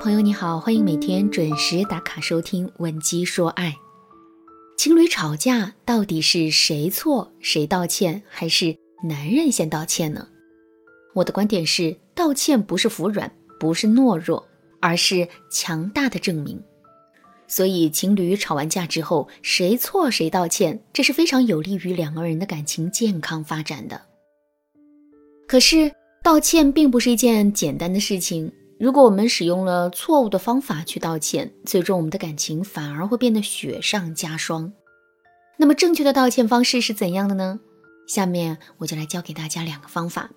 朋友你好，欢迎每天准时打卡收听《吻鸡说爱》。情侣吵架到底是谁错谁道歉，还是男人先道歉呢？我的观点是，道歉不是服软，不是懦弱，而是强大的证明。所以，情侣吵完架之后，谁错谁道歉，这是非常有利于两个人的感情健康发展的。可是，道歉并不是一件简单的事情。如果我们使用了错误的方法去道歉，最终我们的感情反而会变得雪上加霜。那么，正确的道歉方式是怎样的呢？下面我就来教给大家两个方法。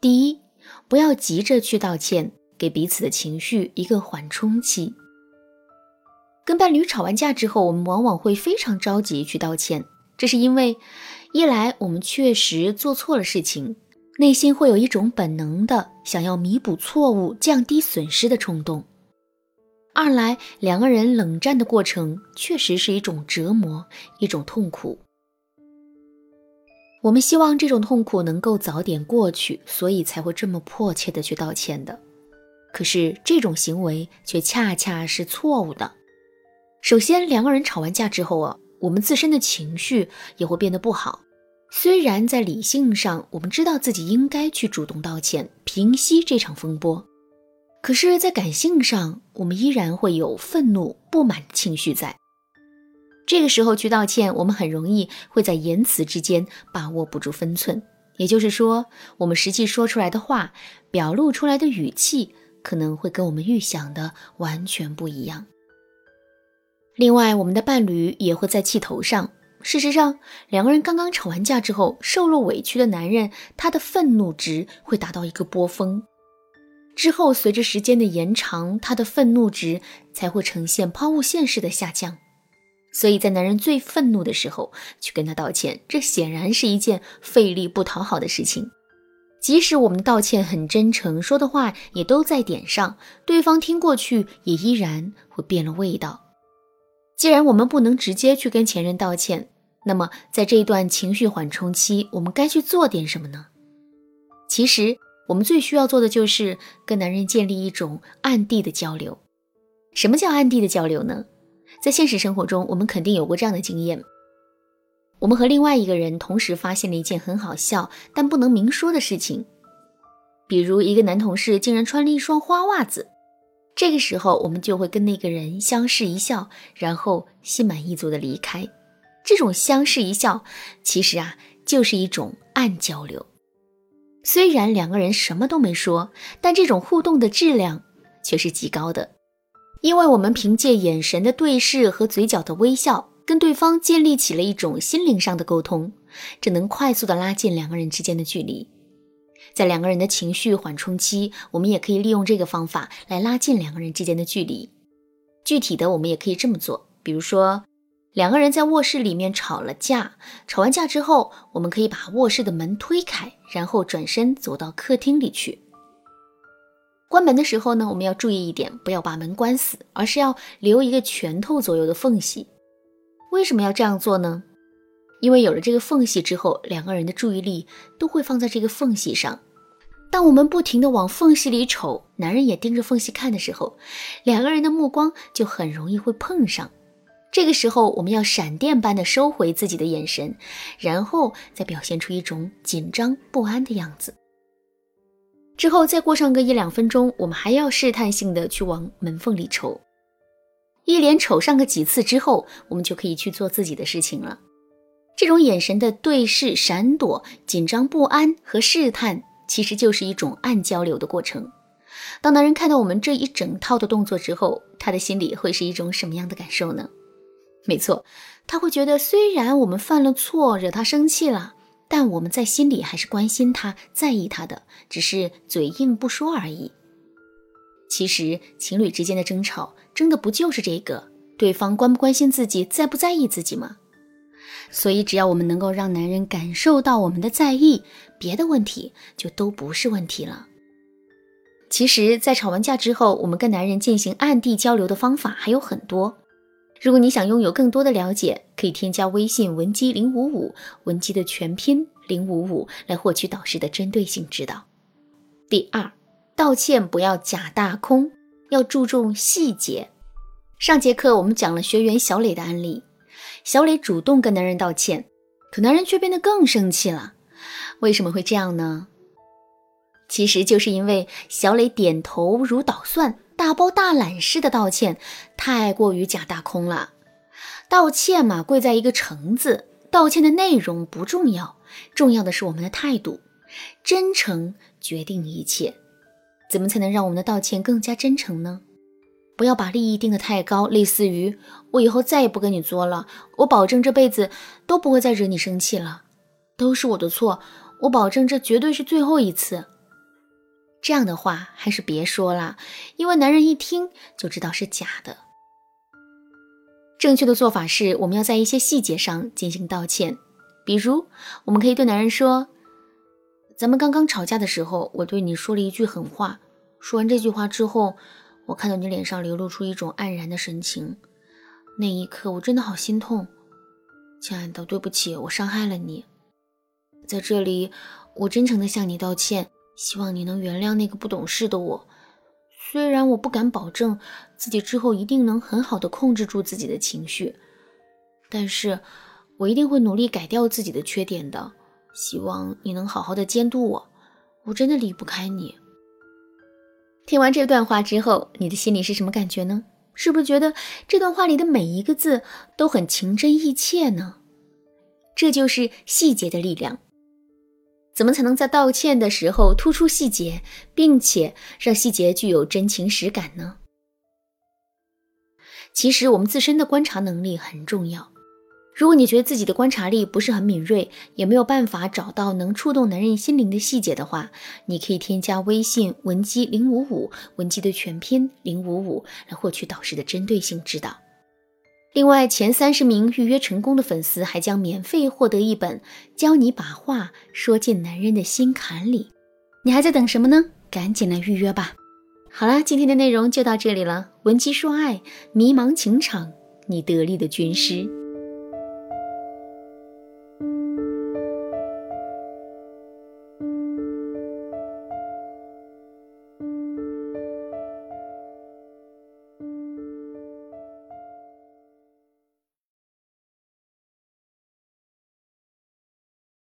第一，不要急着去道歉，给彼此的情绪一个缓冲期。跟伴侣吵完架之后，我们往往会非常着急去道歉，这是因为一来我们确实做错了事情。内心会有一种本能的想要弥补错误、降低损失的冲动。二来，两个人冷战的过程确实是一种折磨，一种痛苦。我们希望这种痛苦能够早点过去，所以才会这么迫切的去道歉的。可是这种行为却恰恰是错误的。首先，两个人吵完架之后啊，我们自身的情绪也会变得不好。虽然在理性上，我们知道自己应该去主动道歉，平息这场风波，可是，在感性上，我们依然会有愤怒、不满的情绪在。这个时候去道歉，我们很容易会在言辞之间把握不住分寸，也就是说，我们实际说出来的话，表露出来的语气，可能会跟我们预想的完全不一样。另外，我们的伴侣也会在气头上。事实上，两个人刚刚吵完架之后，受了委屈的男人，他的愤怒值会达到一个波峰，之后随着时间的延长，他的愤怒值才会呈现抛物线式的下降。所以在男人最愤怒的时候去跟他道歉，这显然是一件费力不讨好的事情。即使我们道歉很真诚，说的话也都在点上，对方听过去也依然会变了味道。既然我们不能直接去跟前任道歉，那么在这一段情绪缓冲期，我们该去做点什么呢？其实，我们最需要做的就是跟男人建立一种暗地的交流。什么叫暗地的交流呢？在现实生活中，我们肯定有过这样的经验：我们和另外一个人同时发现了一件很好笑但不能明说的事情，比如一个男同事竟然穿了一双花袜子。这个时候，我们就会跟那个人相视一笑，然后心满意足的离开。这种相视一笑，其实啊，就是一种暗交流。虽然两个人什么都没说，但这种互动的质量却是极高的，因为我们凭借眼神的对视和嘴角的微笑，跟对方建立起了一种心灵上的沟通，这能快速的拉近两个人之间的距离。在两个人的情绪缓冲期，我们也可以利用这个方法来拉近两个人之间的距离。具体的，我们也可以这么做，比如说，两个人在卧室里面吵了架，吵完架之后，我们可以把卧室的门推开，然后转身走到客厅里去。关门的时候呢，我们要注意一点，不要把门关死，而是要留一个拳头左右的缝隙。为什么要这样做呢？因为有了这个缝隙之后，两个人的注意力都会放在这个缝隙上。当我们不停的往缝隙里瞅，男人也盯着缝隙看的时候，两个人的目光就很容易会碰上。这个时候，我们要闪电般的收回自己的眼神，然后再表现出一种紧张不安的样子。之后再过上个一两分钟，我们还要试探性的去往门缝里瞅，一连瞅上个几次之后，我们就可以去做自己的事情了。这种眼神的对视、闪躲、紧张不安和试探，其实就是一种暗交流的过程。当男人看到我们这一整套的动作之后，他的心里会是一种什么样的感受呢？没错，他会觉得虽然我们犯了错，惹他生气了，但我们在心里还是关心他、在意他的，只是嘴硬不说而已。其实，情侣之间的争吵，争的不就是这个？对方关不关心自己，在不在意自己吗？所以，只要我们能够让男人感受到我们的在意，别的问题就都不是问题了。其实，在吵完架之后，我们跟男人进行暗地交流的方法还有很多。如果你想拥有更多的了解，可以添加微信文姬零五五，文姬的全拼零五五，来获取导师的针对性指导。第二，道歉不要假大空。要注重细节。上节课我们讲了学员小磊的案例，小磊主动跟男人道歉，可男人却变得更生气了。为什么会这样呢？其实就是因为小磊点头如捣蒜、大包大揽式的道歉，太过于假大空了。道歉嘛，贵在一个诚字。道歉的内容不重要，重要的是我们的态度。真诚决定一切。怎么才能让我们的道歉更加真诚呢？不要把利益定得太高，类似于我以后再也不跟你作了，我保证这辈子都不会再惹你生气了，都是我的错，我保证这绝对是最后一次。这样的话还是别说了，因为男人一听就知道是假的。正确的做法是，我们要在一些细节上进行道歉，比如我们可以对男人说。咱们刚刚吵架的时候，我对你说了一句狠话。说完这句话之后，我看到你脸上流露出一种黯然的神情，那一刻我真的好心痛。亲爱的，对不起，我伤害了你。在这里，我真诚的向你道歉，希望你能原谅那个不懂事的我。虽然我不敢保证自己之后一定能很好的控制住自己的情绪，但是我一定会努力改掉自己的缺点的。希望你能好好的监督我，我真的离不开你。听完这段话之后，你的心里是什么感觉呢？是不是觉得这段话里的每一个字都很情真意切呢？这就是细节的力量。怎么才能在道歉的时候突出细节，并且让细节具有真情实感呢？其实我们自身的观察能力很重要。如果你觉得自己的观察力不是很敏锐，也没有办法找到能触动男人心灵的细节的话，你可以添加微信文姬零五五，文姬的全拼零五五，来获取导师的针对性指导。另外，前三十名预约成功的粉丝还将免费获得一本《教你把话说进男人的心坎里》。你还在等什么呢？赶紧来预约吧！好了，今天的内容就到这里了。文姬说爱，迷茫情场，你得力的军师。